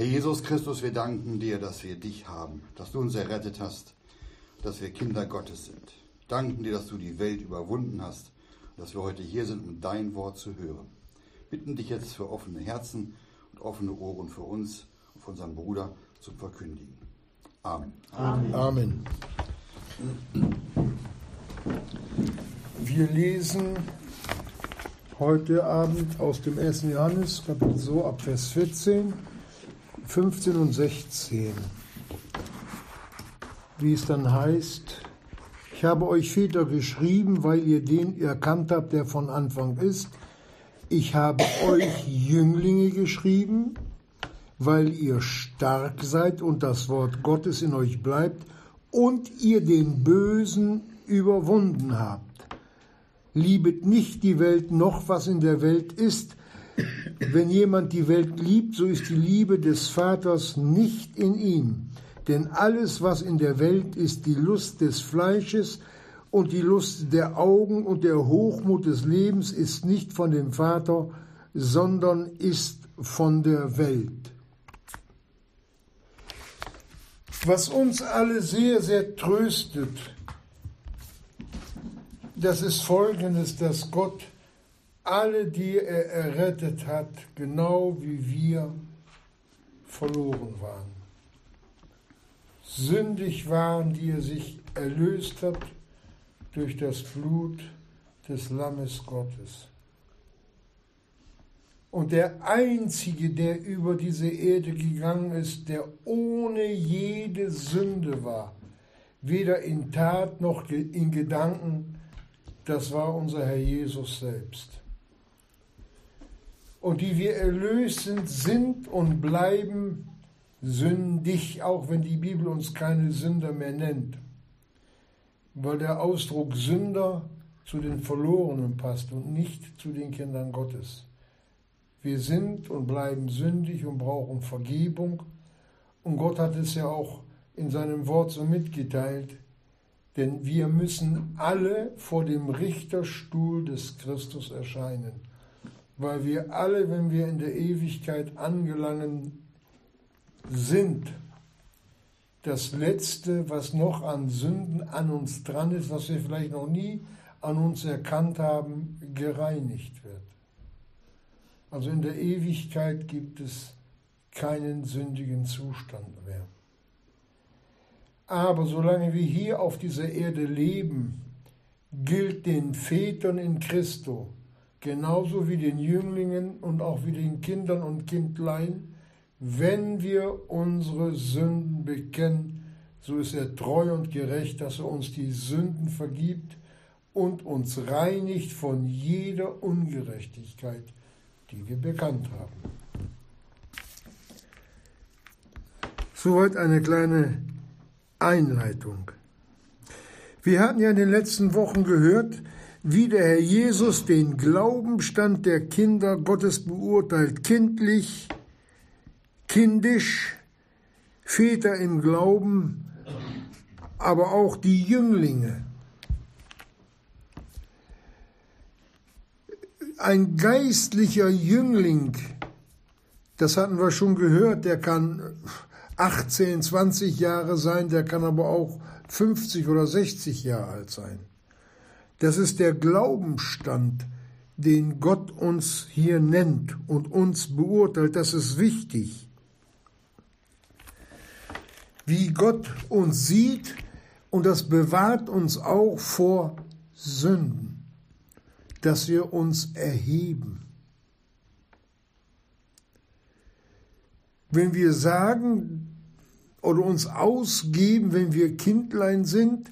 Herr Jesus Christus, wir danken dir, dass wir dich haben, dass du uns errettet hast, dass wir Kinder Gottes sind. Danken dir, dass du die Welt überwunden hast und dass wir heute hier sind, um dein Wort zu hören. Bitten dich jetzt für offene Herzen und offene Ohren für uns und für unseren Bruder zum Verkündigen. Amen. Amen. Amen. Wir lesen heute Abend aus dem 1. Johannes, Kapitel so ab Vers 14, 15 und 16. Wie es dann heißt, ich habe euch Väter geschrieben, weil ihr den erkannt habt, der von Anfang ist. Ich habe euch Jünglinge geschrieben, weil ihr stark seid und das Wort Gottes in euch bleibt und ihr den Bösen überwunden habt. Liebet nicht die Welt noch, was in der Welt ist. Wenn jemand die Welt liebt, so ist die Liebe des Vaters nicht in ihm. Denn alles, was in der Welt ist, die Lust des Fleisches und die Lust der Augen und der Hochmut des Lebens, ist nicht von dem Vater, sondern ist von der Welt. Was uns alle sehr, sehr tröstet, das ist folgendes, dass Gott alle, die er errettet hat, genau wie wir verloren waren. Sündig waren, die er sich erlöst hat durch das Blut des Lammes Gottes. Und der Einzige, der über diese Erde gegangen ist, der ohne jede Sünde war, weder in Tat noch in Gedanken, das war unser Herr Jesus selbst. Und die wir erlöst sind, sind und bleiben sündig, auch wenn die Bibel uns keine Sünder mehr nennt, weil der Ausdruck Sünder zu den Verlorenen passt und nicht zu den Kindern Gottes. Wir sind und bleiben sündig und brauchen Vergebung. Und Gott hat es ja auch in seinem Wort so mitgeteilt, denn wir müssen alle vor dem Richterstuhl des Christus erscheinen, weil wir alle, wenn wir in der Ewigkeit angelangen sind, das Letzte, was noch an Sünden an uns dran ist, was wir vielleicht noch nie an uns erkannt haben, gereinigt wird. Also in der Ewigkeit gibt es keinen sündigen Zustand mehr. Aber solange wir hier auf dieser Erde leben, gilt den Vätern in Christo, genauso wie den Jünglingen und auch wie den Kindern und Kindlein, wenn wir unsere Sünden bekennen, so ist er treu und gerecht, dass er uns die Sünden vergibt und uns reinigt von jeder Ungerechtigkeit, die wir bekannt haben. Soweit eine kleine Einleitung. Wir hatten ja in den letzten Wochen gehört, wie der Herr Jesus den Glaubenstand der Kinder Gottes beurteilt, kindlich, kindisch, Väter im Glauben, aber auch die Jünglinge. Ein geistlicher Jüngling, das hatten wir schon gehört, der kann 18, 20 Jahre sein, der kann aber auch 50 oder 60 Jahre alt sein. Das ist der Glaubensstand, den Gott uns hier nennt und uns beurteilt. Das ist wichtig. Wie Gott uns sieht und das bewahrt uns auch vor Sünden, dass wir uns erheben. Wenn wir sagen, oder uns ausgeben, wenn wir Kindlein sind,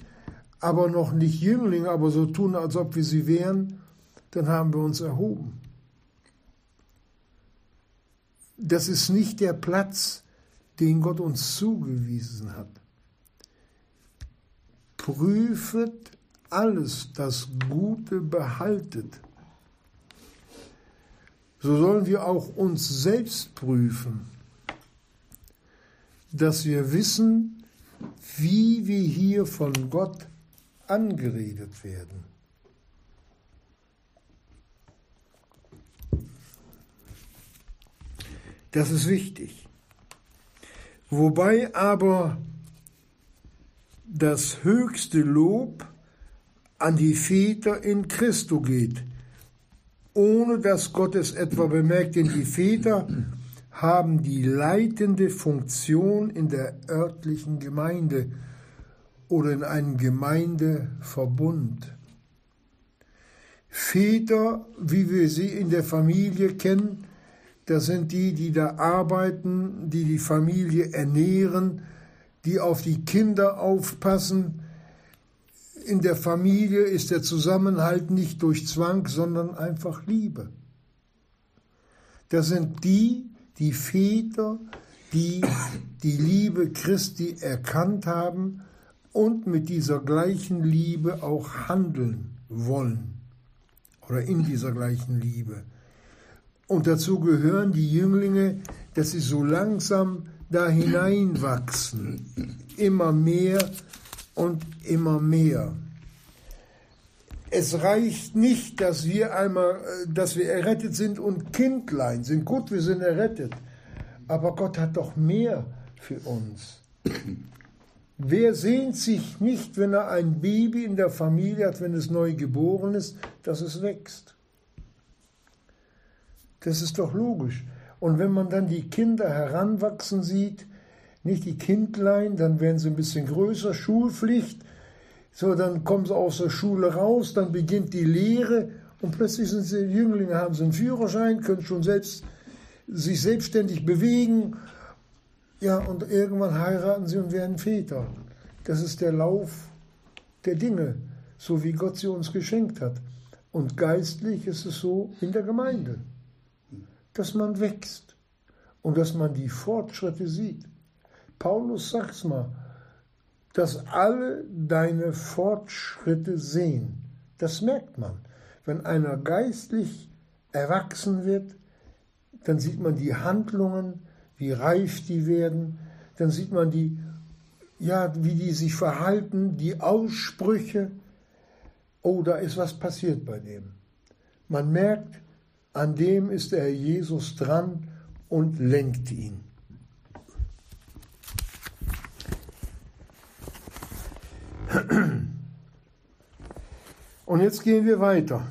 aber noch nicht Jünglinge, aber so tun, als ob wir sie wären, dann haben wir uns erhoben. Das ist nicht der Platz, den Gott uns zugewiesen hat. Prüfet alles, das Gute behaltet. So sollen wir auch uns selbst prüfen dass wir wissen, wie wir hier von Gott angeredet werden. Das ist wichtig. Wobei aber das höchste Lob an die Väter in Christo geht, ohne dass Gott es etwa bemerkt, denn die Väter haben die leitende Funktion in der örtlichen Gemeinde oder in einem Gemeindeverbund. Väter, wie wir sie in der Familie kennen, das sind die, die da arbeiten, die die Familie ernähren, die auf die Kinder aufpassen. In der Familie ist der Zusammenhalt nicht durch Zwang, sondern einfach Liebe. Das sind die, die Väter, die die Liebe Christi erkannt haben und mit dieser gleichen Liebe auch handeln wollen oder in dieser gleichen Liebe. Und dazu gehören die Jünglinge, dass sie so langsam da hineinwachsen, immer mehr und immer mehr. Es reicht nicht, dass wir einmal, dass wir errettet sind und Kindlein sind. Gut, wir sind errettet. Aber Gott hat doch mehr für uns. Wer sehnt sich nicht, wenn er ein Baby in der Familie hat, wenn es neu geboren ist, dass es wächst? Das ist doch logisch. Und wenn man dann die Kinder heranwachsen sieht, nicht die Kindlein, dann werden sie ein bisschen größer, Schulpflicht, so dann kommen sie aus der Schule raus, dann beginnt die Lehre und plötzlich sind sie Jünglinge, haben sie einen Führerschein, können schon selbst sich selbstständig bewegen ja, und irgendwann heiraten sie und werden Väter. Das ist der Lauf der Dinge, so wie Gott sie uns geschenkt hat. Und geistlich ist es so in der Gemeinde, dass man wächst und dass man die Fortschritte sieht. Paulus sagt's mal, dass alle deine Fortschritte sehen. Das merkt man. Wenn einer geistlich erwachsen wird, dann sieht man die Handlungen, wie reif die werden, dann sieht man die, ja, wie die sich verhalten, die Aussprüche. Oh, da ist was passiert bei dem. Man merkt, an dem ist der Herr Jesus dran und lenkt ihn. Und jetzt gehen wir weiter,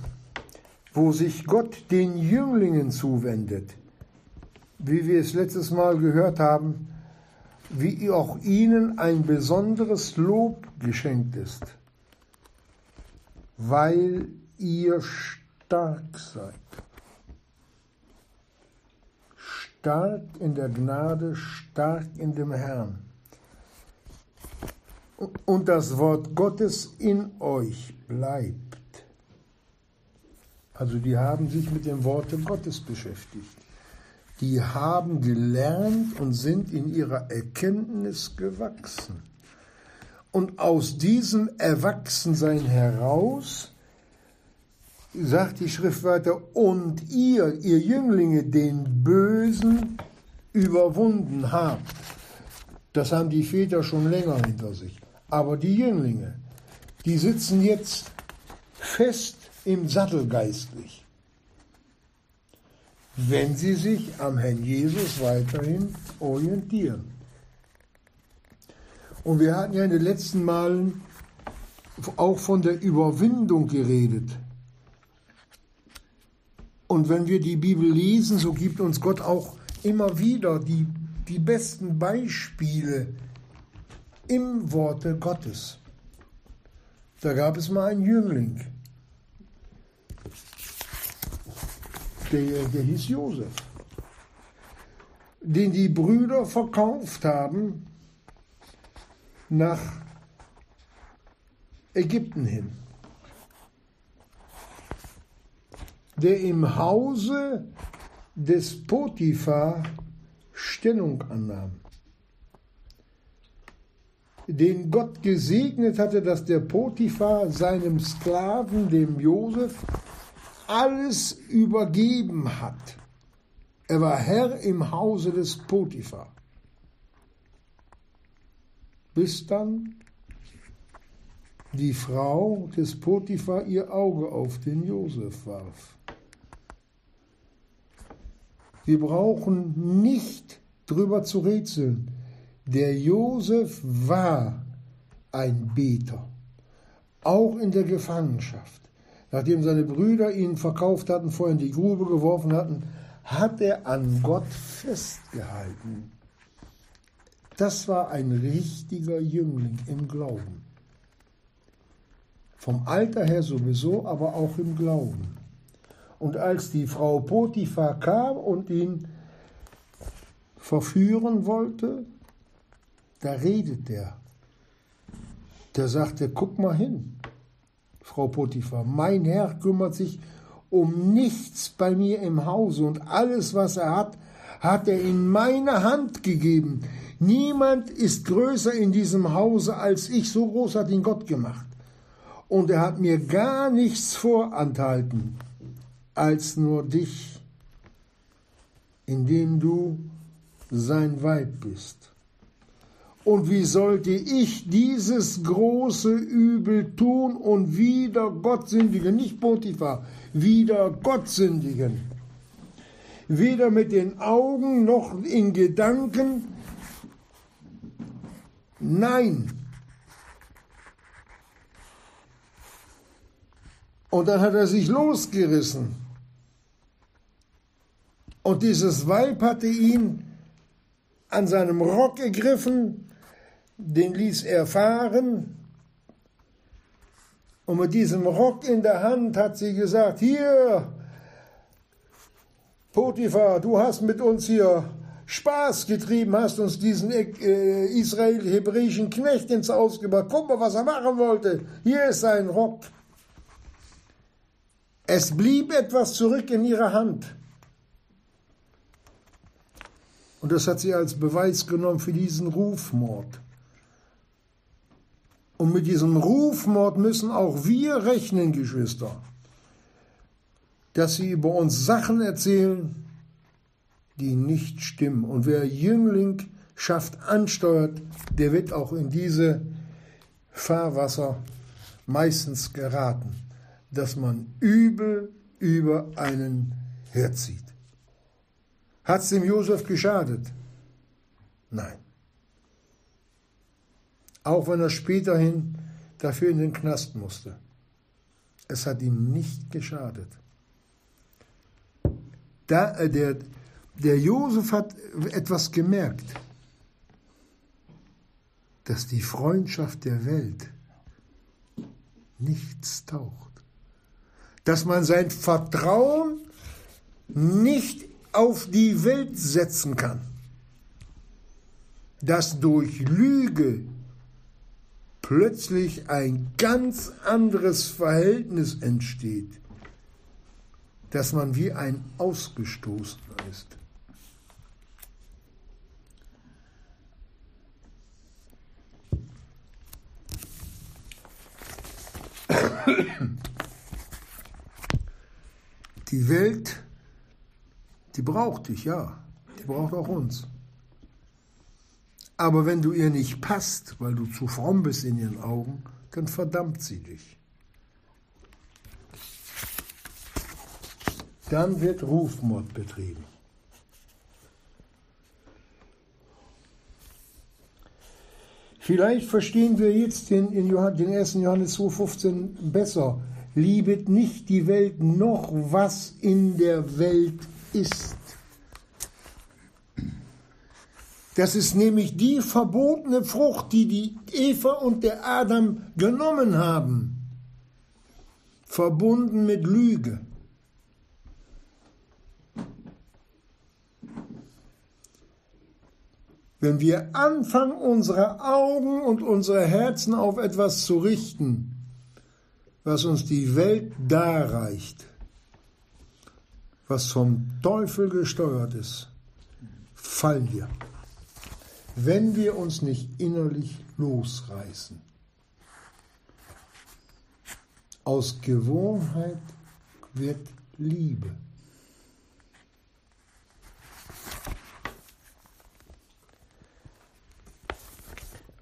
wo sich Gott den Jünglingen zuwendet wie wir es letztes Mal gehört haben, wie auch ihnen ein besonderes Lob geschenkt ist, weil ihr stark seid. Stark in der Gnade, stark in dem Herrn. Und das Wort Gottes in euch bleibt. Also die haben sich mit dem Worte Gottes beschäftigt die haben gelernt und sind in ihrer Erkenntnis gewachsen. Und aus diesem Erwachsensein heraus sagt die Schrift weiter, und ihr, ihr Jünglinge, den Bösen überwunden habt. Das haben die Väter schon länger hinter sich. Aber die Jünglinge, die sitzen jetzt fest im Sattel geistlich wenn sie sich am Herrn Jesus weiterhin orientieren. Und wir hatten ja in den letzten Malen auch von der Überwindung geredet. Und wenn wir die Bibel lesen, so gibt uns Gott auch immer wieder die, die besten Beispiele im Worte Gottes. Da gab es mal einen Jüngling, der, der hieß Josef, den die Brüder verkauft haben nach Ägypten hin, der im Hause des Potiphar Stellung annahm, den Gott gesegnet hatte, dass der Potiphar seinem Sklaven, dem Josef, alles übergeben hat. Er war Herr im Hause des Potiphar. Bis dann die Frau des Potiphar ihr Auge auf den Josef warf. Wir brauchen nicht drüber zu rätseln. Der Josef war ein Beter, auch in der Gefangenschaft. Nachdem seine Brüder ihn verkauft hatten, vorher in die Grube geworfen hatten, hat er an Gott festgehalten. Das war ein richtiger Jüngling im Glauben. Vom Alter her sowieso, aber auch im Glauben. Und als die Frau Potiphar kam und ihn verführen wollte, da redet er. Der sagte, guck mal hin, Frau Potiphar, mein Herr kümmert sich um nichts bei mir im Hause und alles, was er hat, hat er in meine Hand gegeben. Niemand ist größer in diesem Hause als ich, so groß hat ihn Gott gemacht. Und er hat mir gar nichts vorenthalten, als nur dich, indem du sein Weib bist. Und wie sollte ich dieses große Übel tun und wieder Gott sündigen, nicht Potiphar, wieder Gott sündigen? Weder mit den Augen noch in Gedanken. Nein. Und dann hat er sich losgerissen. Und dieses Weib hatte ihn an seinem Rock gegriffen den ließ er fahren. Und mit diesem Rock in der Hand hat sie gesagt, hier, Potiphar, du hast mit uns hier Spaß getrieben, hast uns diesen äh, israel-hebräischen Knecht ins Haus gebracht. Guck mal, was er machen wollte. Hier ist sein Rock. Es blieb etwas zurück in ihrer Hand. Und das hat sie als Beweis genommen für diesen Rufmord. Und mit diesem Rufmord müssen auch wir rechnen, Geschwister, dass sie über uns Sachen erzählen, die nicht stimmen. Und wer Jüngling schafft, ansteuert, der wird auch in diese Fahrwasser meistens geraten, dass man übel über einen herzieht. Hat es dem Josef geschadet? Nein auch wenn er späterhin dafür in den Knast musste. Es hat ihm nicht geschadet. Da, äh, der, der Josef hat etwas gemerkt, dass die Freundschaft der Welt nichts taucht. Dass man sein Vertrauen nicht auf die Welt setzen kann. Dass durch Lüge plötzlich ein ganz anderes Verhältnis entsteht, dass man wie ein Ausgestoßener ist. Die Welt, die braucht dich, ja, die braucht auch uns. Aber wenn du ihr nicht passt, weil du zu fromm bist in ihren Augen, dann verdammt sie dich. Dann wird Rufmord betrieben. Vielleicht verstehen wir jetzt den, in Johann, den 1. Johannes 2,15 besser. Liebet nicht die Welt noch, was in der Welt ist. Das ist nämlich die verbotene Frucht, die die Eva und der Adam genommen haben, verbunden mit Lüge. Wenn wir anfangen, unsere Augen und unsere Herzen auf etwas zu richten, was uns die Welt darreicht, was vom Teufel gesteuert ist, fallen wir wenn wir uns nicht innerlich losreißen. Aus Gewohnheit wird Liebe.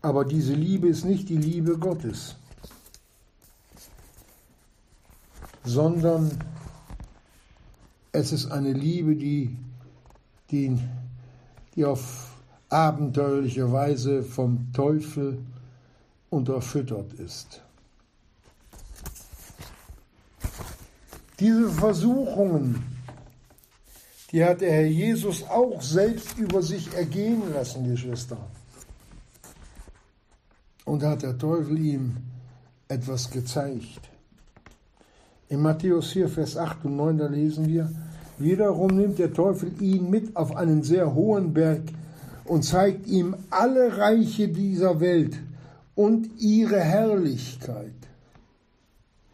Aber diese Liebe ist nicht die Liebe Gottes, sondern es ist eine Liebe, die, die, die auf abenteuerlicherweise vom Teufel unterfüttert ist. Diese Versuchungen, die hat der Herr Jesus auch selbst über sich ergehen lassen, Geschwister. Und hat der Teufel ihm etwas gezeigt. In Matthäus 4, Vers 8 und 9, da lesen wir, wiederum nimmt der Teufel ihn mit auf einen sehr hohen Berg und zeigt ihm alle Reiche dieser Welt und ihre Herrlichkeit.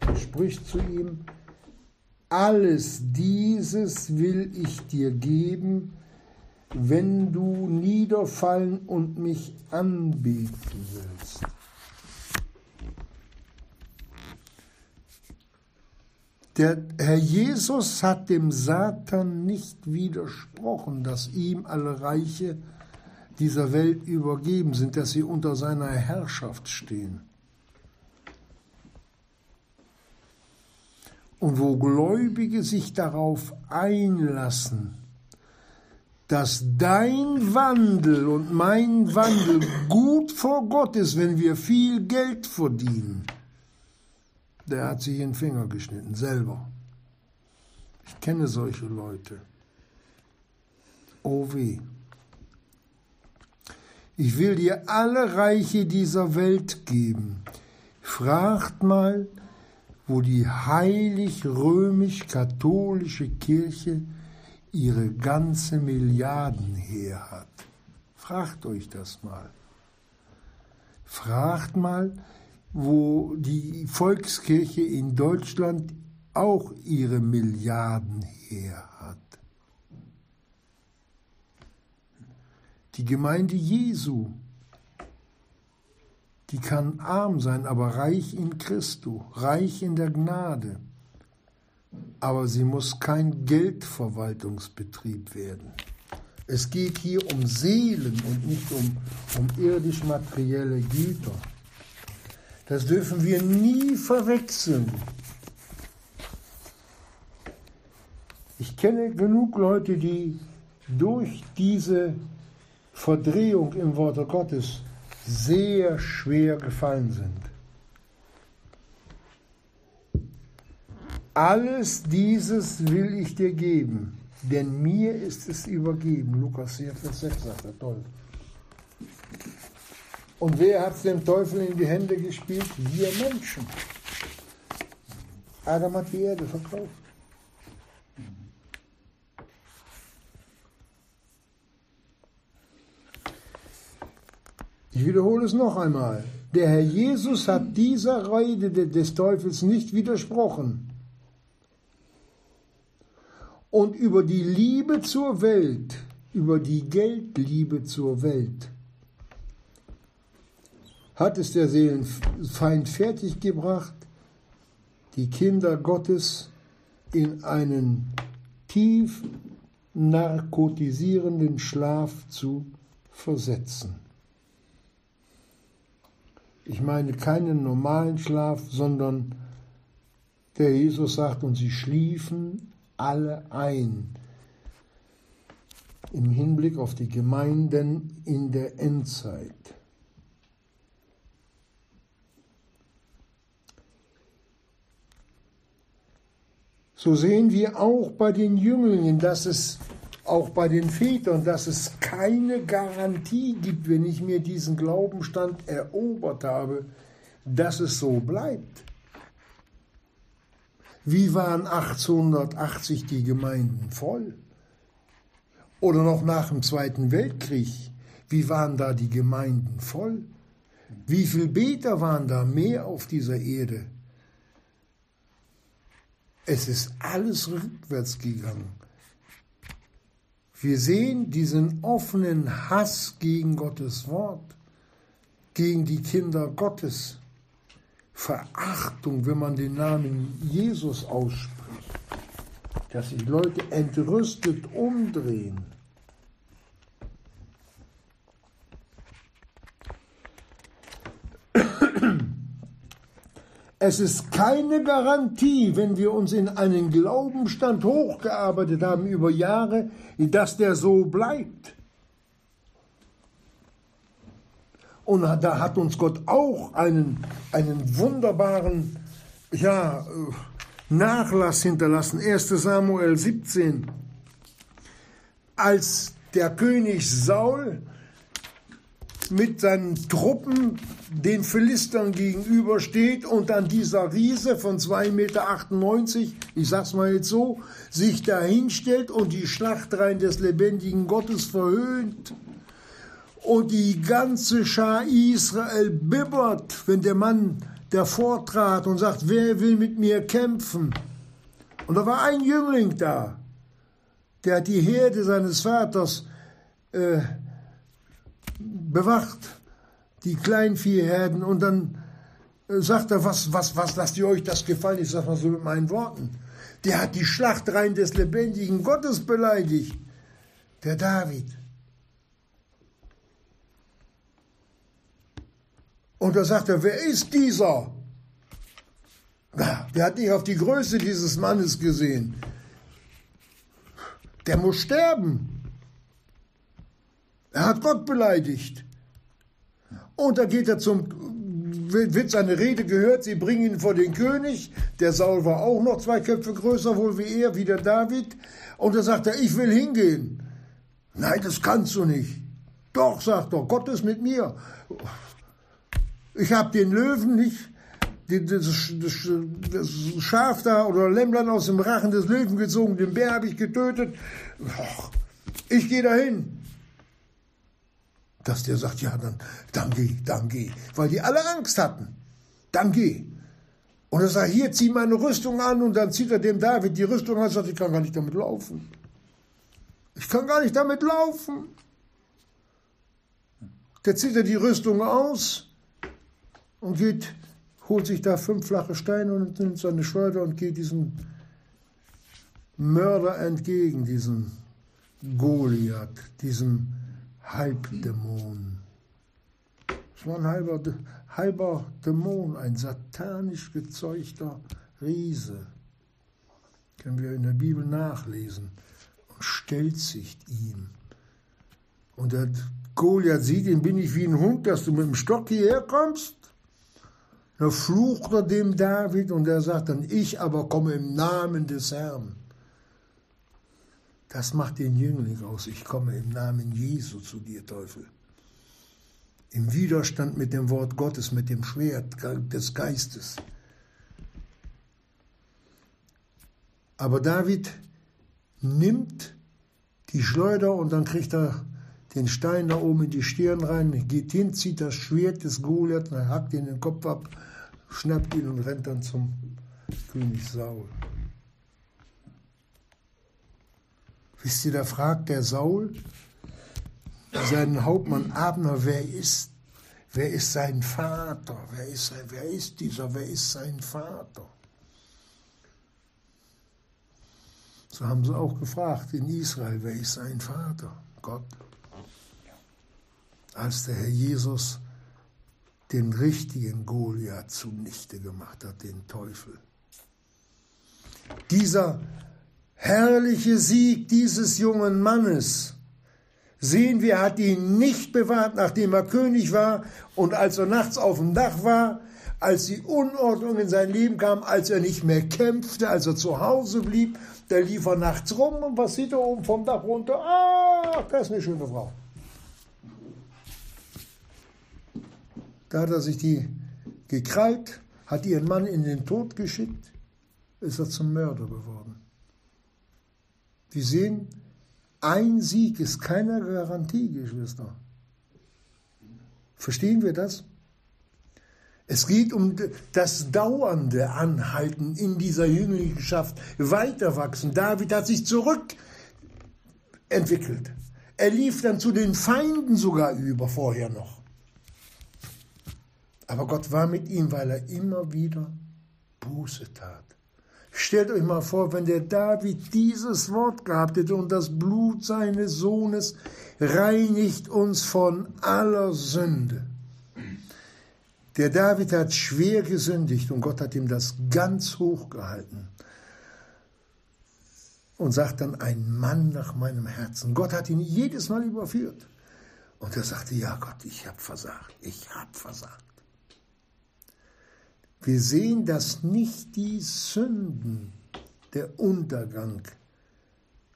Er spricht zu ihm, alles dieses will ich dir geben, wenn du niederfallen und mich anbeten willst. Der Herr Jesus hat dem Satan nicht widersprochen, dass ihm alle Reiche dieser Welt übergeben sind, dass sie unter seiner Herrschaft stehen. Und wo Gläubige sich darauf einlassen, dass dein Wandel und mein Wandel gut vor Gott ist, wenn wir viel Geld verdienen, der hat sich den Finger geschnitten, selber. Ich kenne solche Leute. Oh weh. Ich will dir alle Reiche dieser Welt geben. Fragt mal, wo die heilig-römisch-katholische Kirche ihre ganze Milliarden her hat. Fragt euch das mal. Fragt mal, wo die Volkskirche in Deutschland auch ihre Milliarden her hat. Die Gemeinde Jesu die kann arm sein, aber reich in Christo, reich in der Gnade. Aber sie muss kein Geldverwaltungsbetrieb werden. Es geht hier um Seelen und nicht um, um irdisch-materielle Güter. Das dürfen wir nie verwechseln. Ich kenne genug Leute, die durch diese Verdrehung im Worte Gottes sehr schwer gefallen sind. Alles dieses will ich dir geben, denn mir ist es übergeben. Lukas 4, Vers 6 sagt er, toll. Und wer hat es dem Teufel in die Hände gespielt? Wir Menschen. Adam hat die Erde verkauft. Ich wiederhole es noch einmal. Der Herr Jesus hat dieser Rede des Teufels nicht widersprochen. Und über die Liebe zur Welt, über die Geldliebe zur Welt, hat es der Seelenfeind fertiggebracht, die Kinder Gottes in einen tief narkotisierenden Schlaf zu versetzen. Ich meine keinen normalen Schlaf, sondern der Jesus sagt, und sie schliefen alle ein im Hinblick auf die Gemeinden in der Endzeit. So sehen wir auch bei den Jünglingen, dass es auch bei den Vätern, dass es keine Garantie gibt, wenn ich mir diesen Glaubenstand erobert habe, dass es so bleibt. Wie waren 1880 die Gemeinden voll? Oder noch nach dem Zweiten Weltkrieg, wie waren da die Gemeinden voll? Wie viele Beter waren da mehr auf dieser Erde? Es ist alles rückwärts gegangen. Wir sehen diesen offenen Hass gegen Gottes Wort, gegen die Kinder Gottes. Verachtung, wenn man den Namen Jesus ausspricht, dass sich Leute entrüstet umdrehen. Es ist keine Garantie, wenn wir uns in einen Glaubenstand hochgearbeitet haben über Jahre, dass der so bleibt. Und da hat uns Gott auch einen, einen wunderbaren ja, äh, Nachlass hinterlassen. 1 Samuel 17. Als der König Saul mit seinen Truppen den Philistern gegenübersteht und dann dieser Riese von 2,98 Meter, ich sag's mal jetzt so, sich dahinstellt und die Schlachtreihen des lebendigen Gottes verhöhnt. Und die ganze Schar Israel bibbert, wenn der Mann davor trat und sagt, wer will mit mir kämpfen? Und da war ein Jüngling da, der hat die Herde seines Vaters äh, bewacht, die Kleinviehherden, und dann äh, sagt er, was, was, was lasst ihr euch das gefallen? Ich sag mal so mit meinen Worten. Der hat die Schlachtreihen des lebendigen Gottes beleidigt, der David. Und da sagt er, wer ist dieser? Der hat nicht auf die Größe dieses Mannes gesehen. Der muss sterben. Er hat Gott beleidigt. Und da geht er zum, wird seine Rede gehört, sie bringen ihn vor den König. Der Saul war auch noch zwei Köpfe größer, wohl wie er, wie der David. Und da sagt er, ich will hingehen. Nein, das kannst du nicht. Doch, sagt er, Gott ist mit mir. Ich habe den Löwen nicht, das, Schaf da oder Lämmlein aus dem Rachen des Löwen gezogen, den Bär habe ich getötet. Ich gehe dahin dass der sagt, ja, dann, dann geh, dann geh. Weil die alle Angst hatten. Dann geh. Und er sagt, hier, zieh meine Rüstung an. Und dann zieht er dem David die Rüstung an und sagt, ich kann gar nicht damit laufen. Ich kann gar nicht damit laufen. Der zieht er die Rüstung aus und geht, holt sich da fünf flache Steine und nimmt seine Schleuder und geht diesem Mörder entgegen, diesem Goliath, diesem Halbdämon. Es war ein halber, halber Dämon, ein satanisch gezeugter Riese. Können wir in der Bibel nachlesen. Und stellt sich ihm. Und der Goliath sieht ihn, bin ich wie ein Hund, dass du mit dem Stock hierher kommst? Da flucht er dem David und er sagt dann, ich aber komme im Namen des Herrn. Das macht den Jüngling aus. Ich komme im Namen Jesu zu dir, Teufel. Im Widerstand mit dem Wort Gottes, mit dem Schwert des Geistes. Aber David nimmt die Schleuder und dann kriegt er den Stein da oben in die Stirn rein, geht hin, zieht das Schwert des Goliath, hackt ihn den Kopf ab, schnappt ihn und rennt dann zum König Saul. Wisst ihr, da fragt der Saul seinen Hauptmann Abner, wer ist, wer ist sein Vater? Wer ist, wer ist dieser? Wer ist sein Vater? So haben sie auch gefragt in Israel, wer ist sein Vater? Gott. Als der Herr Jesus den richtigen Goliath zunichte gemacht hat, den Teufel. Dieser herrliche Sieg dieses jungen Mannes sehen wir, hat ihn nicht bewahrt, nachdem er König war und als er nachts auf dem Dach war, als die Unordnung in sein Leben kam, als er nicht mehr kämpfte, als er zu Hause blieb, da lief er nachts rum und was sieht er oben vom Dach runter? Ah, das ist eine schöne Frau. Da hat er sich die gekrallt, hat ihren Mann in den Tod geschickt, ist er zum Mörder geworden. Wir sehen, ein Sieg ist keine Garantie, Geschwister. Verstehen wir das? Es geht um das dauernde Anhalten in dieser Jünglingschaft, weiterwachsen. David hat sich zurückentwickelt. Er lief dann zu den Feinden sogar über, vorher noch. Aber Gott war mit ihm, weil er immer wieder Buße tat. Stellt euch mal vor, wenn der David dieses Wort gehabt hätte und das Blut seines Sohnes reinigt uns von aller Sünde. Der David hat schwer gesündigt und Gott hat ihm das ganz hoch gehalten und sagt dann, ein Mann nach meinem Herzen. Gott hat ihn jedes Mal überführt. Und er sagte, ja Gott, ich habe versagt, ich habe versagt. Wir sehen, dass nicht die Sünden der Untergang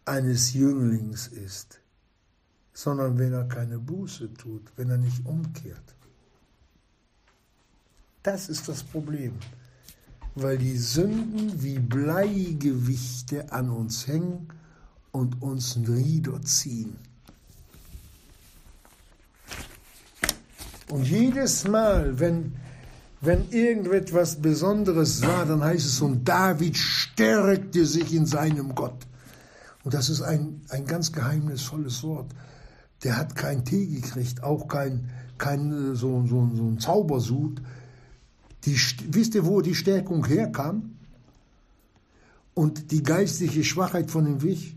eines Jünglings ist, sondern wenn er keine Buße tut, wenn er nicht umkehrt. Das ist das Problem, weil die Sünden wie Bleigewichte an uns hängen und uns niederziehen. Und jedes Mal, wenn, wenn irgendetwas Besonderes war, dann heißt es, und David stärkte sich in seinem Gott. Und das ist ein, ein ganz geheimnisvolles Wort. Der hat kein Tee gekriegt, auch kein, kein so, so, so ein Zaubersud. Die, wisst ihr, wo die Stärkung herkam? Und die geistliche Schwachheit von dem Weg?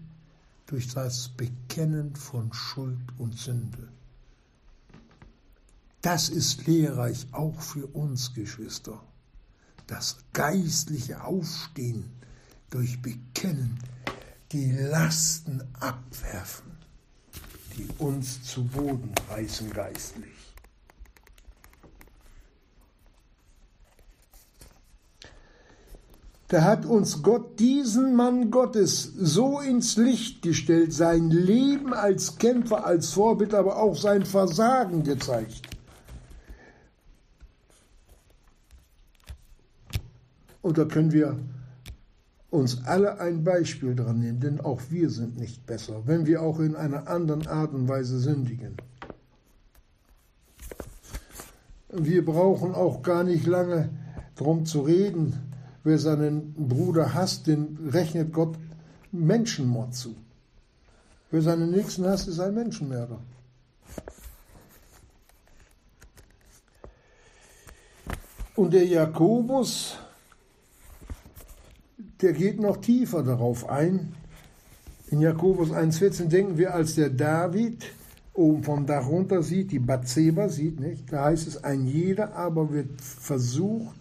Durch das Bekennen von Schuld und Sünde. Das ist lehrreich auch für uns, Geschwister. Das geistliche Aufstehen durch Bekennen die Lasten abwerfen, die uns zu Boden reißen geistlich. Da hat uns Gott diesen Mann Gottes so ins Licht gestellt, sein Leben als Kämpfer, als Vorbild, aber auch sein Versagen gezeigt. Und da können wir uns alle ein Beispiel dran nehmen, denn auch wir sind nicht besser, wenn wir auch in einer anderen Art und Weise sündigen. Wir brauchen auch gar nicht lange drum zu reden. Wer seinen Bruder hasst, den rechnet Gott Menschenmord zu. Wer seinen Nächsten hasst, ist ein Menschenmörder. Und der Jakobus, der geht noch tiefer darauf ein. In Jakobus 1,14 denken wir, als der David oben vom Dach runter sieht, die Bathseba sieht, nicht? Da heißt es, ein jeder aber wird versucht,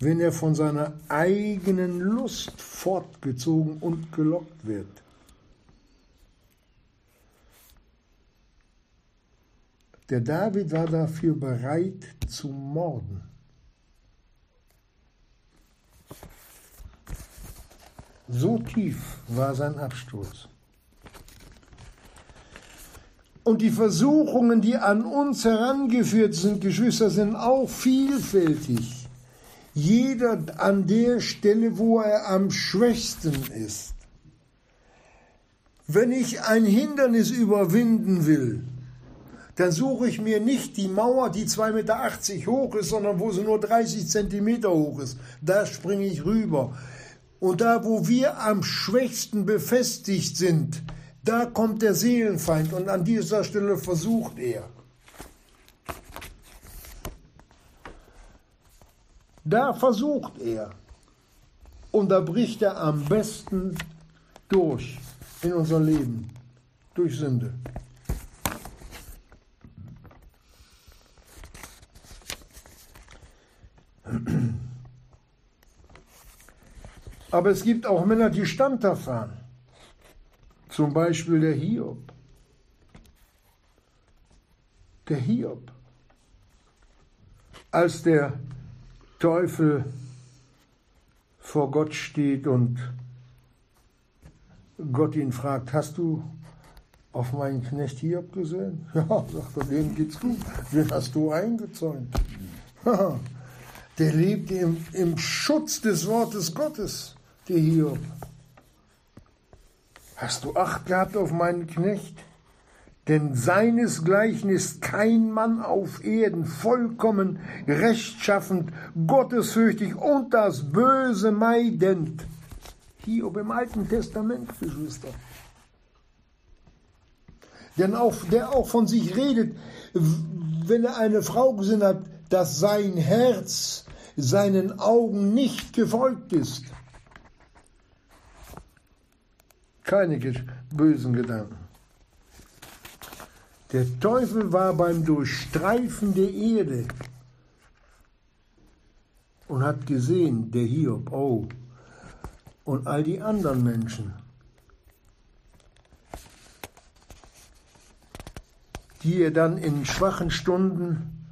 wenn er von seiner eigenen Lust fortgezogen und gelockt wird. Der David war dafür bereit zu morden. So tief war sein Absturz. Und die Versuchungen, die an uns herangeführt sind, Geschwister, sind auch vielfältig. Jeder an der Stelle, wo er am schwächsten ist. Wenn ich ein Hindernis überwinden will, dann suche ich mir nicht die Mauer, die 2,80 Meter hoch ist, sondern wo sie nur 30 Zentimeter hoch ist. Da springe ich rüber. Und da, wo wir am schwächsten befestigt sind, da kommt der Seelenfeind und an dieser Stelle versucht er. Da versucht er. Und da bricht er am besten durch in unser Leben, durch Sünde. Aber es gibt auch Männer, die Stammtag fahren. Zum Beispiel der Hiob. Der Hiob. Als der Teufel vor Gott steht und Gott ihn fragt, hast du auf meinen Knecht Hiob gesehen? Ja, sagt er, dem geht's gut. Den hast du eingezäunt. Der lebt im, im Schutz des Wortes Gottes der Hiob. Hast du Acht gehabt auf meinen Knecht? Denn seinesgleichen ist kein Mann auf Erden vollkommen rechtschaffend, gottesfürchtig und das Böse meidend. Hiob im Alten Testament, Geschwister. Denn auch, der auch von sich redet, wenn er eine Frau gesehen hat, dass sein Herz seinen Augen nicht gefolgt ist keine bösen Gedanken. Der Teufel war beim Durchstreifen der Erde und hat gesehen, der Hiob, oh, und all die anderen Menschen, die er dann in schwachen Stunden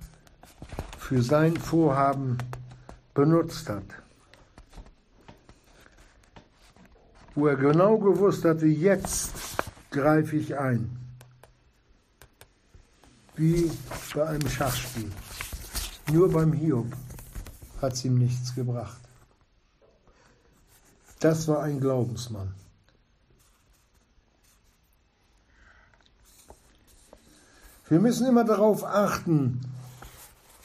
für sein Vorhaben benutzt hat. Wo er genau gewusst hatte, jetzt greife ich ein. Wie bei einem Schachspiel. Nur beim Hiob hat es ihm nichts gebracht. Das war ein Glaubensmann. Wir müssen immer darauf achten,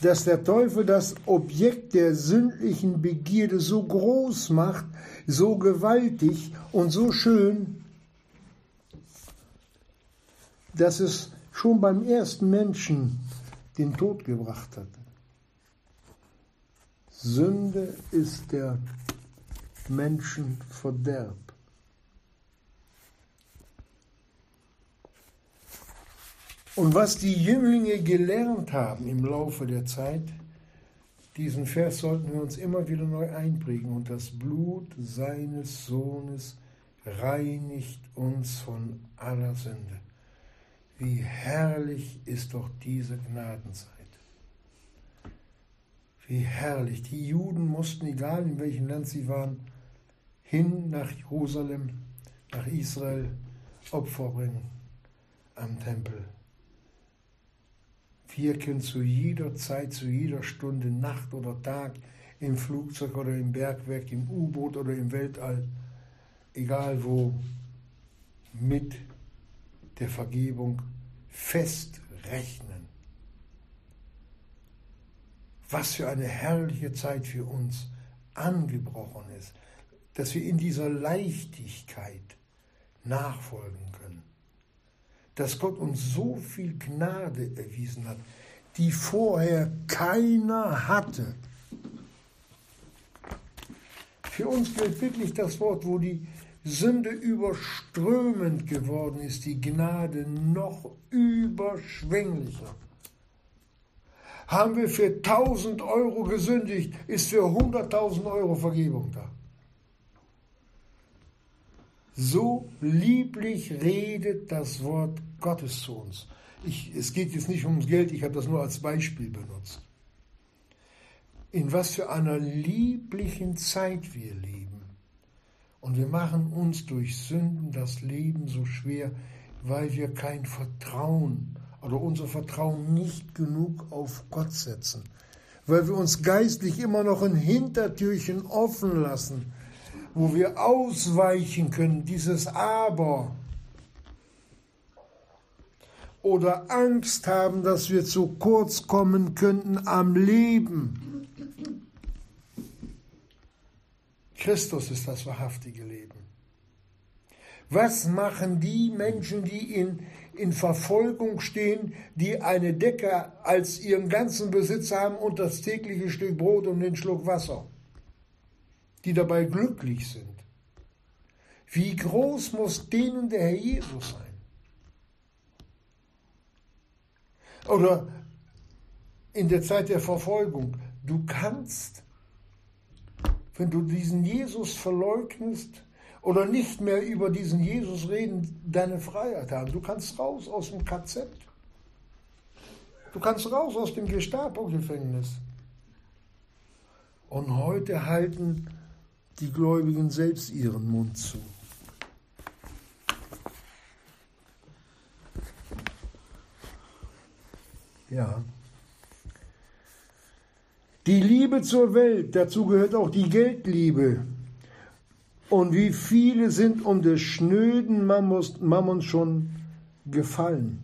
dass der Teufel das Objekt der sündlichen Begierde so groß macht, so gewaltig und so schön, dass es schon beim ersten Menschen den Tod gebracht hat. Sünde ist der Menschenverderb. Und was die Jünglinge gelernt haben im Laufe der Zeit, diesen Vers sollten wir uns immer wieder neu einprägen. Und das Blut seines Sohnes reinigt uns von aller Sünde. Wie herrlich ist doch diese Gnadenzeit. Wie herrlich. Die Juden mussten, egal in welchem Land sie waren, hin nach Jerusalem, nach Israel, Opfer bringen am Tempel. Wir können zu jeder Zeit, zu jeder Stunde, Nacht oder Tag, im Flugzeug oder im Bergwerk, im U-Boot oder im Weltall, egal wo, mit der Vergebung fest rechnen. Was für eine herrliche Zeit für uns angebrochen ist, dass wir in dieser Leichtigkeit nachfolgen können. Dass Gott uns so viel Gnade erwiesen hat, die vorher keiner hatte. Für uns gilt wirklich das Wort, wo die Sünde überströmend geworden ist, die Gnade noch überschwänglicher. Haben wir für 1000 Euro gesündigt, ist für 100.000 Euro Vergebung da. So lieblich redet das Wort Gottes zu uns. Ich, es geht jetzt nicht ums Geld, ich habe das nur als Beispiel benutzt. In was für einer lieblichen Zeit wir leben. Und wir machen uns durch Sünden das Leben so schwer, weil wir kein Vertrauen oder unser Vertrauen nicht genug auf Gott setzen. Weil wir uns geistlich immer noch ein Hintertürchen offen lassen, wo wir ausweichen können, dieses Aber. Oder Angst haben, dass wir zu kurz kommen könnten am Leben Christus ist das wahrhaftige Leben. Was machen die Menschen, die in, in Verfolgung stehen, die eine Decke als ihren ganzen Besitz haben und das tägliche Stück Brot und den Schluck Wasser, die dabei glücklich sind? Wie groß muss denen der Herr Jesus sein? Oder in der Zeit der Verfolgung, du kannst wenn du diesen Jesus verleugnest oder nicht mehr über diesen Jesus reden, deine Freiheit haben. Du kannst raus aus dem KZ. Du kannst raus aus dem Gestapo-Gefängnis. Und heute halten die Gläubigen selbst ihren Mund zu. Ja. Die Liebe zur Welt, dazu gehört auch die Geldliebe. Und wie viele sind um des schnöden Mammons schon gefallen?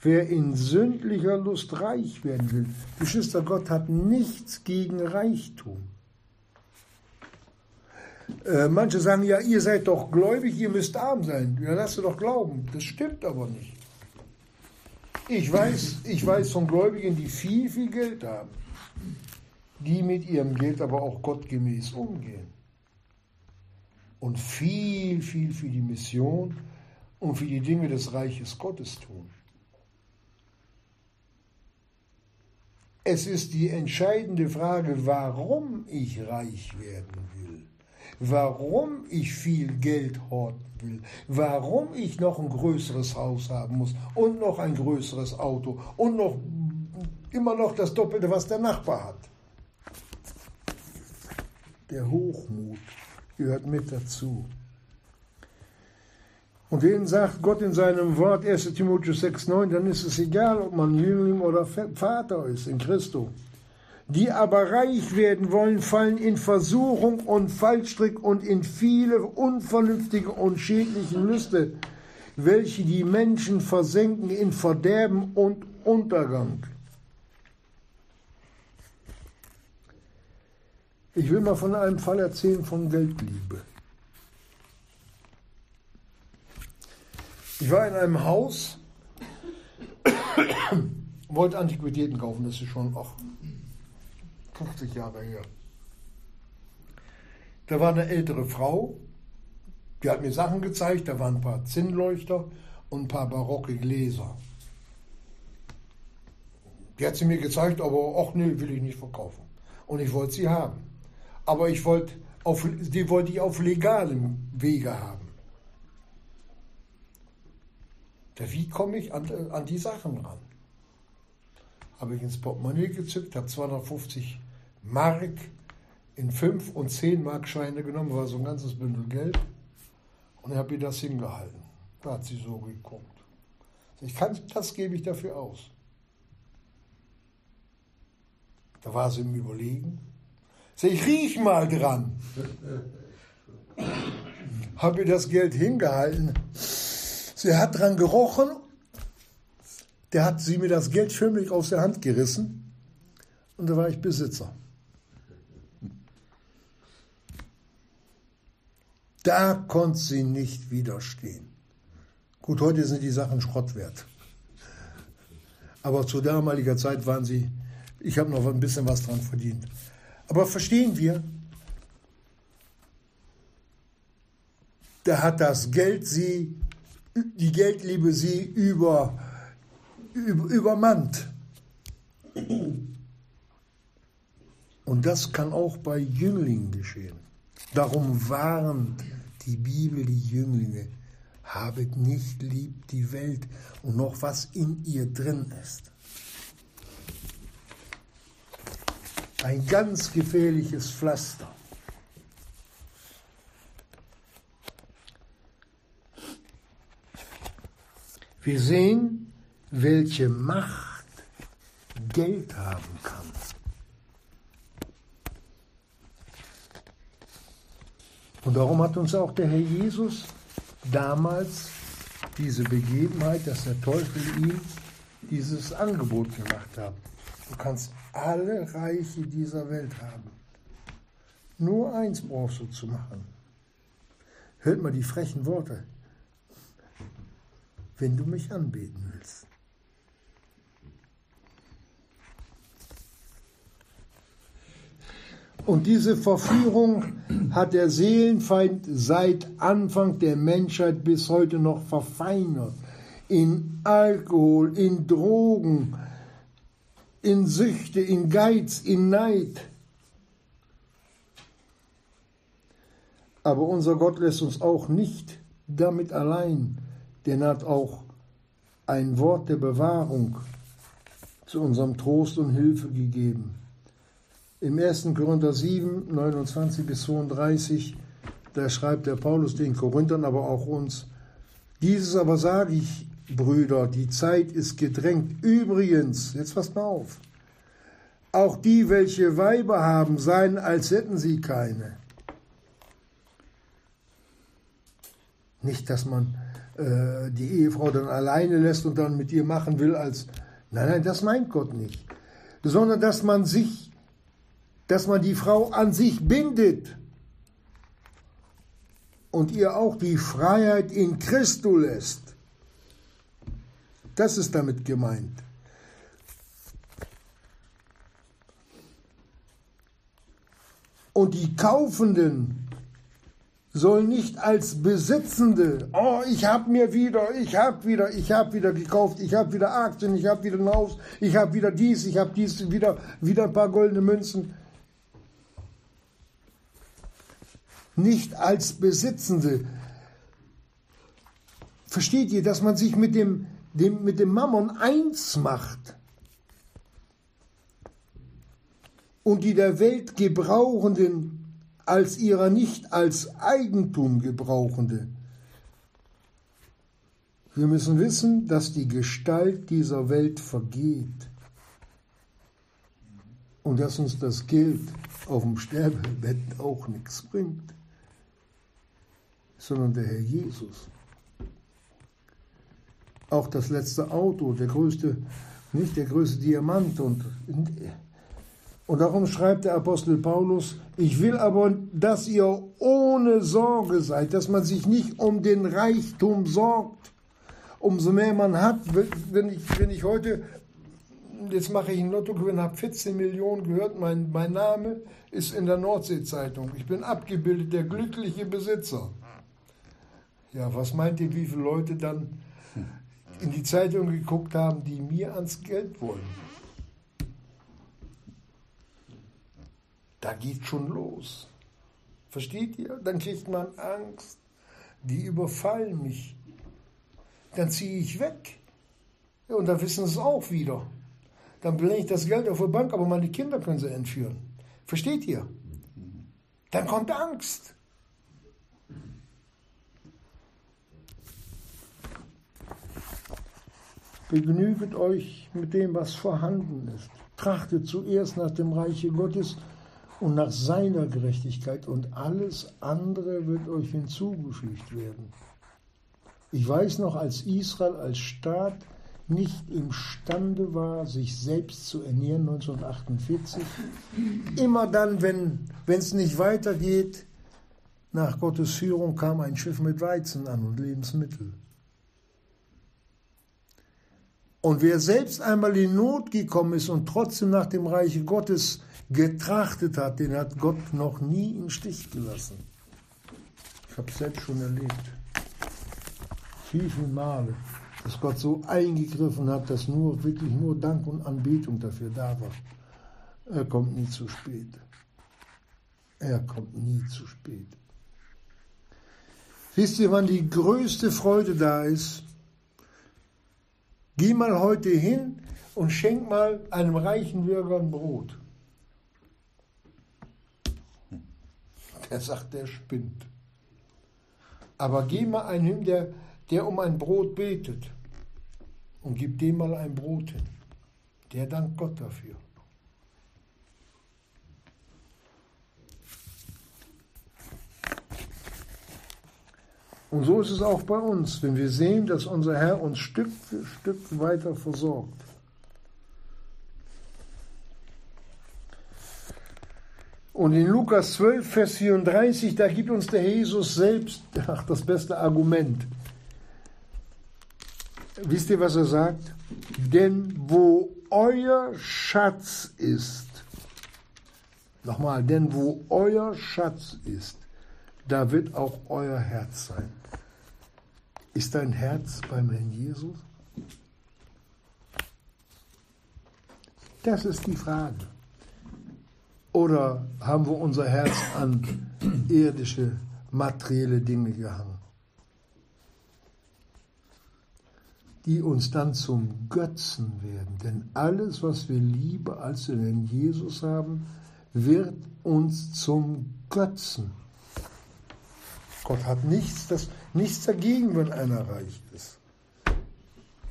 Wer in sündlicher Lust reich werden will, Geschwister, Gott hat nichts gegen Reichtum. Äh, manche sagen ja, ihr seid doch gläubig, ihr müsst arm sein. Ja, lasst ihr doch glauben. Das stimmt aber nicht. Ich weiß, ich weiß von Gläubigen, die viel, viel Geld haben, die mit ihrem Geld aber auch gottgemäß umgehen. Und viel, viel für die Mission und für die Dinge des Reiches Gottes tun. Es ist die entscheidende Frage, warum ich reich werden will. Warum ich viel Geld horten will, warum ich noch ein größeres Haus haben muss und noch ein größeres Auto und noch immer noch das Doppelte, was der Nachbar hat. Der Hochmut gehört mit dazu. Und den sagt Gott in seinem Wort 1 Timotheus 6,9, dann ist es egal, ob man Jüngling oder Vater ist in Christus. Die aber reich werden wollen, fallen in Versuchung und Fallstrick und in viele unvernünftige und schädliche Lüste, welche die Menschen versenken in Verderben und Untergang. Ich will mal von einem Fall erzählen von Geldliebe. Ich war in einem Haus, wollte Antiquitäten kaufen, das ist schon auch 50 Jahre her. Da war eine ältere Frau, die hat mir Sachen gezeigt, da waren ein paar Zinnleuchter und ein paar barocke Gläser. Die hat sie mir gezeigt, aber ach nee, will ich nicht verkaufen. Und ich wollte sie haben. Aber ich wollte auf, die wollte ich auf legalem Wege haben. Wie komme ich an, an die Sachen ran? Habe ich ins Portemonnaie gezückt, habe 250 Mark in 5 und 10 Mark Scheine genommen, war so ein ganzes Bündel Geld. Und habe ihr das hingehalten. Da hat sie so geguckt. Ich kann, das gebe ich dafür aus. Da war sie im Überlegen. Ich, riech mal dran. Habe ihr das Geld hingehalten. Sie hat dran gerochen. Der hat sie mir das Geld förmlich aus der Hand gerissen. Und da war ich Besitzer. Da konnte sie nicht widerstehen. Gut, heute sind die Sachen Schrott wert. Aber zu damaliger Zeit waren sie, ich habe noch ein bisschen was dran verdient. Aber verstehen wir, da hat das Geld sie, die Geldliebe sie über, über, übermannt. Und das kann auch bei Jünglingen geschehen. Darum warnt die Bibel die Jünglinge, habet nicht lieb die Welt und noch was in ihr drin ist. Ein ganz gefährliches Pflaster. Wir sehen, welche Macht Geld haben kann. Und darum hat uns auch der Herr Jesus damals diese Begebenheit, dass der Teufel ihm dieses Angebot gemacht hat. Du kannst alle Reiche dieser Welt haben. Nur eins brauchst du zu machen. Hört mal die frechen Worte. Wenn du mich anbeten willst. Und diese Verführung hat der Seelenfeind seit Anfang der Menschheit bis heute noch verfeinert. In Alkohol, in Drogen, in Süchte, in Geiz, in Neid. Aber unser Gott lässt uns auch nicht damit allein, denn er hat auch ein Wort der Bewahrung zu unserem Trost und Hilfe gegeben. Im 1. Korinther 7, 29 bis 32, da schreibt der Paulus den Korinthern, aber auch uns, dieses aber sage ich, Brüder, die Zeit ist gedrängt. Übrigens, jetzt passt mal auf, auch die, welche Weiber haben, seien, als hätten sie keine. Nicht, dass man äh, die Ehefrau dann alleine lässt und dann mit ihr machen will, als, nein, nein, das meint Gott nicht, sondern dass man sich dass man die Frau an sich bindet und ihr auch die Freiheit in Christus lässt. Das ist damit gemeint. Und die Kaufenden sollen nicht als Besitzende, oh, ich habe mir wieder, ich habe wieder, ich habe wieder gekauft, ich habe wieder Aktien, ich habe wieder ein Haus, ich habe wieder dies, ich habe dies, wieder, wieder ein paar goldene Münzen. Nicht als Besitzende. Versteht ihr, dass man sich mit dem, dem, mit dem Mammon eins macht? Und die der Welt Gebrauchenden als ihrer nicht als Eigentum Gebrauchende. Wir müssen wissen, dass die Gestalt dieser Welt vergeht und dass uns das Geld auf dem Sterbebett auch nichts bringt, sondern der Herr Jesus. Auch das letzte Auto, der größte, nicht der größte Diamant und und darum schreibt der Apostel Paulus, ich will aber, dass ihr ohne Sorge seid, dass man sich nicht um den Reichtum sorgt. Umso mehr man hat, wenn ich, wenn ich heute jetzt mache ich ein Lottogewinn, habe 14 Millionen gehört, mein, mein Name ist in der Nordsee-Zeitung. Ich bin abgebildet, der glückliche Besitzer. Ja, was meint ihr, wie viele Leute dann in die Zeitung geguckt haben, die mir ans Geld wollen? Da geht schon los. Versteht ihr? Dann kriegt man Angst. Die überfallen mich. Dann ziehe ich weg. Und dann wissen sie es auch wieder dann bringe ich das Geld auf die Bank, aber meine Kinder können sie entführen. Versteht ihr? Dann kommt Angst. Begnüget euch mit dem, was vorhanden ist. Trachtet zuerst nach dem Reiche Gottes und nach seiner Gerechtigkeit und alles andere wird euch hinzugefügt werden. Ich weiß noch, als Israel als Staat nicht imstande war, sich selbst zu ernähren 1948. Immer dann, wenn es nicht weitergeht, nach Gottes Führung kam ein Schiff mit Weizen an und Lebensmittel. Und wer selbst einmal in Not gekommen ist und trotzdem nach dem Reiche Gottes getrachtet hat, den hat Gott noch nie im Stich gelassen. Ich habe es selbst schon erlebt. Viel, viele Male dass Gott so eingegriffen hat, dass nur wirklich nur Dank und Anbetung dafür da war. Er kommt nie zu spät. Er kommt nie zu spät. Wisst ihr, wann die größte Freude da ist? Geh mal heute hin und schenk mal einem reichen Bürger ein Brot. Der sagt, der spinnt. Aber geh mal einen hin, der der um ein Brot betet und gib dem mal ein Brot hin. Der dankt Gott dafür. Und so ist es auch bei uns, wenn wir sehen, dass unser Herr uns Stück für Stück weiter versorgt. Und in Lukas 12, Vers 34, da gibt uns der Jesus selbst ach, das beste Argument. Wisst ihr, was er sagt? Denn wo euer Schatz ist, nochmal, denn wo euer Schatz ist, da wird auch euer Herz sein. Ist dein Herz beim Herrn Jesus? Das ist die Frage. Oder haben wir unser Herz an irdische, materielle Dinge gehangen? die uns dann zum Götzen werden. Denn alles, was wir lieber als den Jesus haben, wird uns zum Götzen. Gott hat nichts, das, nichts dagegen, wenn einer reich ist.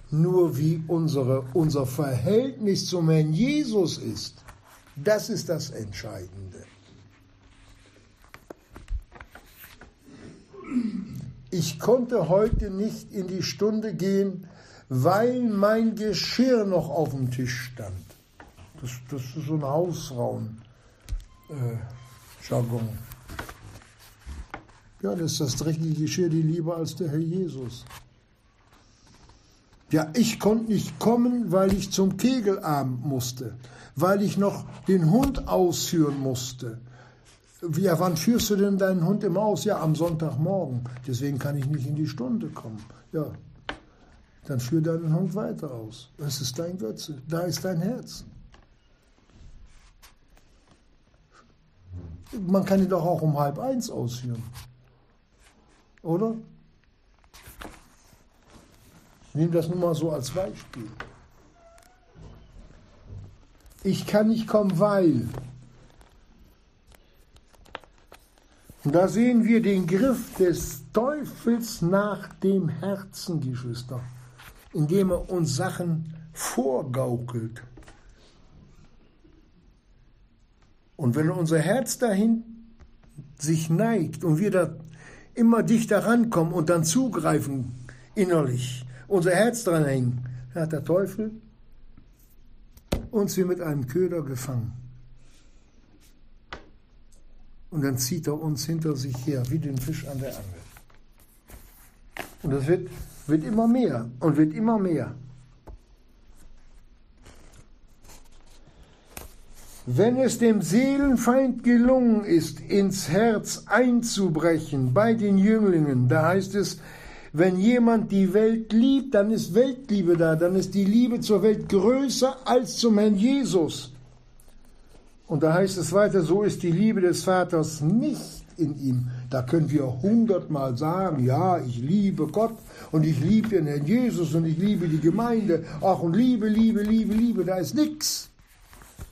Nur wie unsere, unser Verhältnis zum Herrn Jesus ist, das ist das Entscheidende. Ich konnte heute nicht in die Stunde gehen, weil mein Geschirr noch auf dem Tisch stand. Das, das ist so ein Hausrauen-Jargon. Äh, ja, das ist das dreckige Geschirr, die lieber als der Herr Jesus. Ja, ich konnte nicht kommen, weil ich zum Kegelabend musste, weil ich noch den Hund ausführen musste. Ja, wann führst du denn deinen Hund im Aus? Ja, am Sonntagmorgen. Deswegen kann ich nicht in die Stunde kommen. Ja, dann führ deinen Hund weiter aus. Das ist dein Götze. Da ist dein Herz. Man kann ihn doch auch um halb eins ausführen. Oder? Ich nehme das nur mal so als Beispiel. Ich kann nicht kommen, weil. Und da sehen wir den Griff des Teufels nach dem Herzen, Geschwister, indem er uns Sachen vorgaukelt. Und wenn unser Herz dahin sich neigt und wir da immer dichter rankommen und dann zugreifen innerlich, unser Herz dran hängen, dann hat der Teufel uns wie mit einem Köder gefangen. Und dann zieht er uns hinter sich her, wie den Fisch an der Angel. Und das wird, wird immer mehr und wird immer mehr. Wenn es dem Seelenfeind gelungen ist, ins Herz einzubrechen bei den Jünglingen, da heißt es, wenn jemand die Welt liebt, dann ist Weltliebe da, dann ist die Liebe zur Welt größer als zum Herrn Jesus. Und da heißt es weiter, so ist die Liebe des Vaters nicht in ihm. Da können wir hundertmal sagen, ja, ich liebe Gott und ich liebe den Herrn Jesus und ich liebe die Gemeinde. Ach, und Liebe, Liebe, Liebe, Liebe, da ist nichts.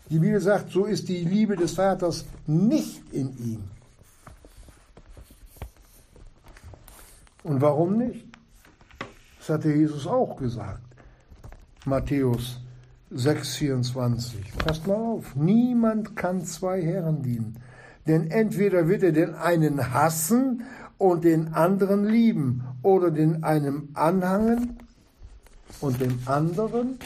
Die Bibel sagt, so ist die Liebe des Vaters nicht in ihm. Und warum nicht? Das hatte Jesus auch gesagt. Matthäus 6,24. Passt mal auf, niemand kann zwei Herren dienen. Denn entweder wird er den einen hassen und den anderen lieben, oder den einen anhangen und den anderen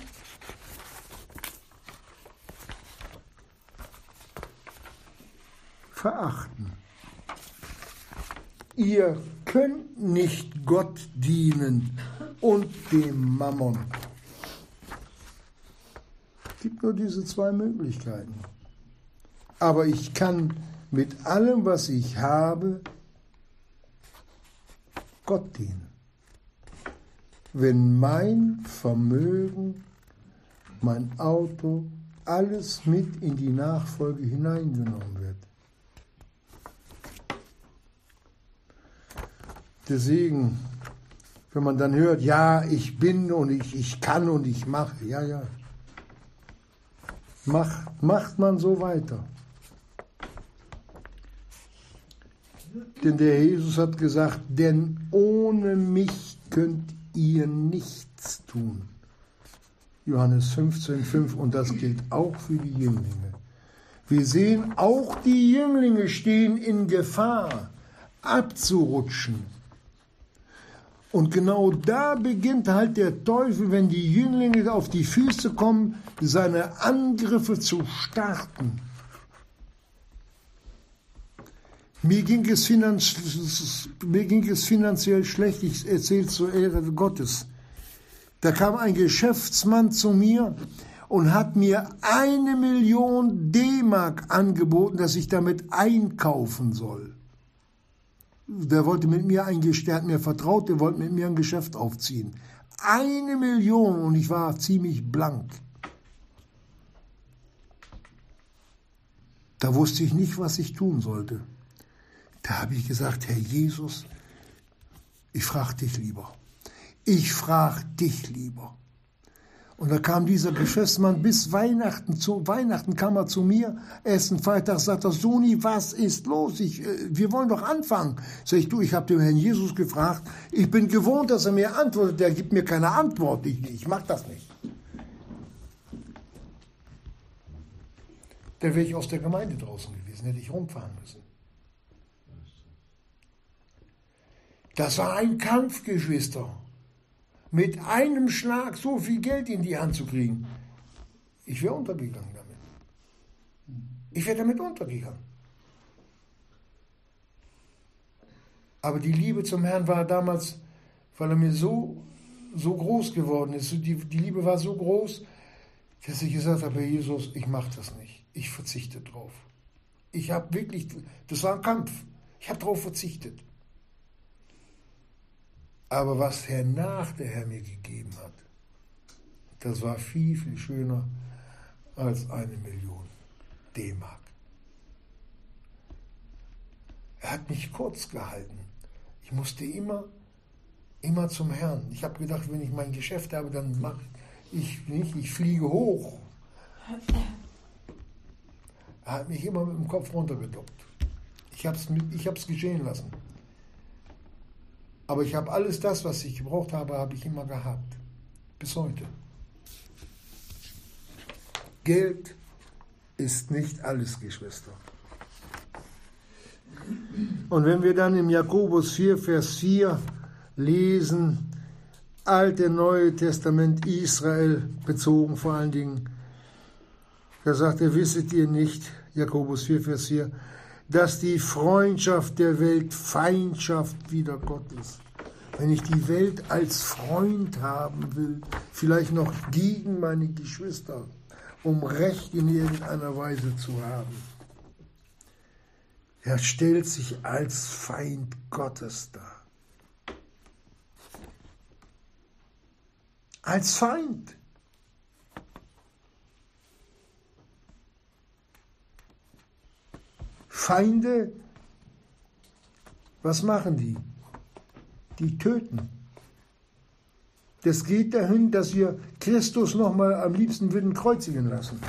verachten. Ihr könnt nicht Gott dienen und dem Mammon. Es gibt nur diese zwei Möglichkeiten. Aber ich kann mit allem, was ich habe, Gott dienen. Wenn mein Vermögen, mein Auto, alles mit in die Nachfolge hineingenommen wird. Deswegen, wenn man dann hört, ja, ich bin und ich, ich kann und ich mache, ja, ja. Mach, macht man so weiter. Denn der Jesus hat gesagt, denn ohne mich könnt ihr nichts tun. Johannes 15, 5 und das gilt auch für die Jünglinge. Wir sehen, auch die Jünglinge stehen in Gefahr, abzurutschen und genau da beginnt halt der Teufel, wenn die Jünglinge auf die Füße kommen, seine Angriffe zu starten. Mir ging es, mir ging es finanziell schlecht, ich erzähle zur Ehre Gottes. Da kam ein Geschäftsmann zu mir und hat mir eine Million D-Mark angeboten, dass ich damit einkaufen soll der wollte mit mir ein der hat mir vertraut, der wollte mit mir ein Geschäft aufziehen. Eine Million und ich war ziemlich blank. Da wusste ich nicht, was ich tun sollte. Da habe ich gesagt, Herr Jesus, ich frage dich lieber. Ich frage dich lieber. Und da kam dieser Geschäftsmann bis Weihnachten zu Weihnachten kam er zu mir, ersten Freitag sagt er, Soni, was ist los? Ich, äh, wir wollen doch anfangen. Sag ich, du, ich habe den Herrn Jesus gefragt, ich bin gewohnt, dass er mir antwortet, der gibt mir keine Antwort, ich, ich mach das nicht. Dann wäre ich aus der Gemeinde draußen gewesen, hätte ich rumfahren müssen. Das war ein Kampf, Geschwister mit einem Schlag so viel Geld in die Hand zu kriegen. Ich wäre untergegangen damit. Ich wäre damit untergegangen. Aber die Liebe zum Herrn war damals, weil er mir so, so groß geworden ist, die, die Liebe war so groß, dass ich gesagt habe, Jesus, ich mache das nicht. Ich verzichte drauf. Ich habe wirklich, das war ein Kampf. Ich habe darauf verzichtet. Aber was hernach der Herr mir gegeben hat, das war viel, viel schöner als eine Million D-Mark. Er hat mich kurz gehalten. Ich musste immer, immer zum Herrn. Ich habe gedacht, wenn ich mein Geschäft habe, dann mache ich nicht, ich fliege hoch. Er hat mich immer mit dem Kopf runtergeduckt. Ich habe es geschehen lassen. Aber ich habe alles das, was ich gebraucht habe, habe ich immer gehabt. Bis heute. Geld ist nicht alles, Geschwister. Und wenn wir dann im Jakobus 4, Vers 4 lesen, Alte, Neue Testament Israel bezogen vor allen Dingen, da sagt er, wisset ihr nicht, Jakobus 4, Vers 4, dass die Freundschaft der Welt Feindschaft wider Gott ist. Wenn ich die Welt als Freund haben will, vielleicht noch gegen meine Geschwister, um Recht in irgendeiner Weise zu haben. Er stellt sich als Feind Gottes dar. Als Feind. Feinde, was machen die? Die töten. Das geht dahin, dass wir Christus nochmal am liebsten würden kreuzigen lassen.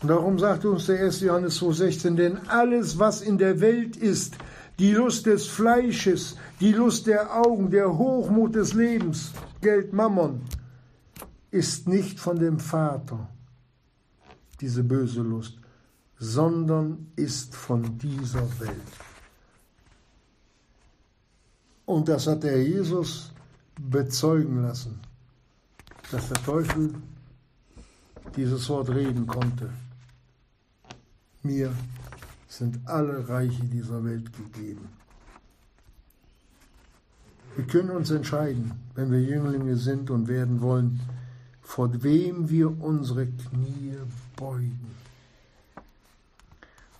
Und darum sagt uns der 1. Johannes 2,16, denn alles, was in der Welt ist, die Lust des Fleisches, die Lust der Augen, der Hochmut des Lebens, Geld, Mammon, ist nicht von dem Vater, diese böse Lust, sondern ist von dieser Welt. Und das hat der Jesus bezeugen lassen, dass der Teufel dieses Wort reden konnte. Mir sind alle Reiche dieser Welt gegeben. Wir können uns entscheiden, wenn wir Jünglinge sind und werden wollen, vor wem wir unsere Knie beugen.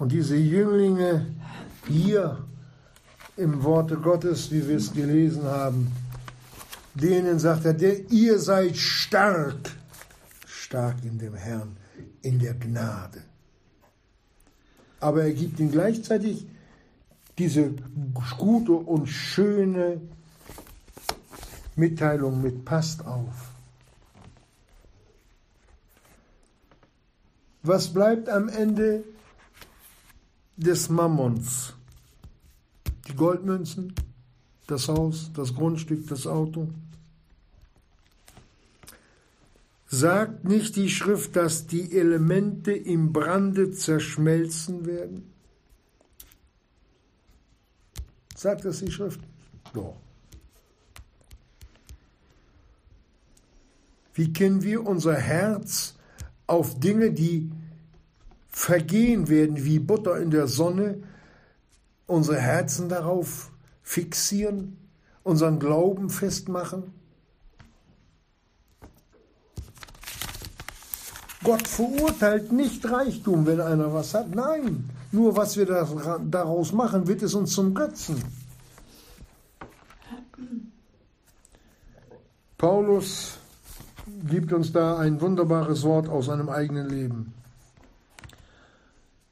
Und diese Jünglinge hier im Worte Gottes, wie wir es gelesen haben, denen sagt er, ihr seid stark, stark in dem Herrn, in der Gnade. Aber er gibt ihnen gleichzeitig diese gute und schöne Mitteilung mit Passt auf. Was bleibt am Ende des Mammons? Die Goldmünzen, das Haus, das Grundstück, das Auto. Sagt nicht die Schrift, dass die Elemente im Brande zerschmelzen werden? Sagt das die Schrift? Doch. Wie können wir unser Herz auf Dinge, die vergehen werden wie Butter in der Sonne, unsere Herzen darauf fixieren, unseren Glauben festmachen? Gott verurteilt nicht Reichtum, wenn einer was hat. Nein, nur was wir daraus machen, wird es uns zum Götzen. Paulus gibt uns da ein wunderbares Wort aus seinem eigenen Leben.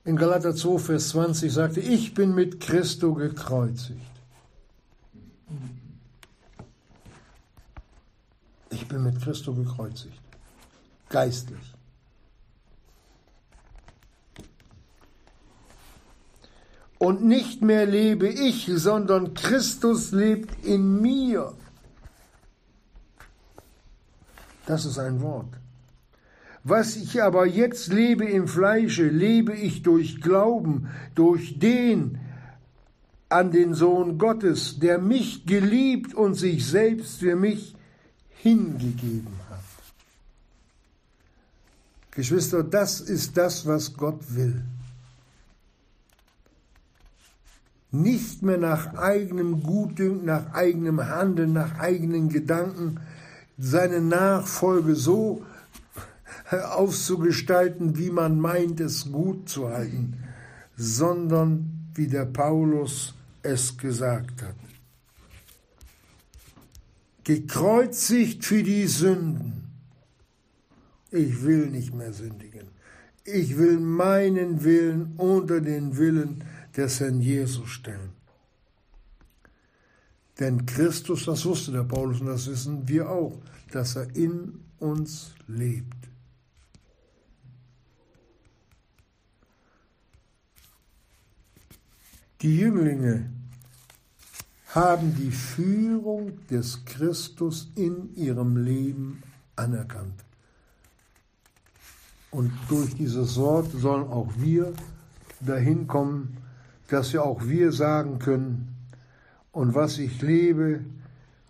In Galater 2, Vers 20 sagte, ich bin mit Christo gekreuzigt. Ich bin mit Christo gekreuzigt. Geistlich. Und nicht mehr lebe ich, sondern Christus lebt in mir. Das ist ein Wort. Was ich aber jetzt lebe im Fleische, lebe ich durch Glauben, durch den an den Sohn Gottes, der mich geliebt und sich selbst für mich hingegeben hat. Geschwister, das ist das, was Gott will. Nicht mehr nach eigenem Gutdünken, nach eigenem Handeln, nach eigenen Gedanken, seine Nachfolge so auszugestalten, wie man meint, es gut zu halten, sondern wie der Paulus es gesagt hat. Gekreuzigt für die Sünden. Ich will nicht mehr sündigen. Ich will meinen Willen unter den Willen des Herrn Jesus stellen. Denn Christus, das wusste der Paulus und das wissen wir auch, dass er in uns lebt. Die Jünglinge haben die Führung des Christus in ihrem Leben anerkannt. Und durch dieses Wort sollen auch wir dahin kommen, dass wir auch wir sagen können, und was ich lebe,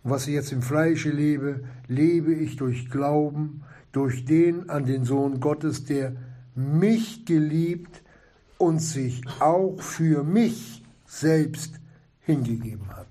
was ich jetzt im Fleische lebe, lebe ich durch Glauben, durch den an den Sohn Gottes, der mich geliebt und sich auch für mich selbst hingegeben hat.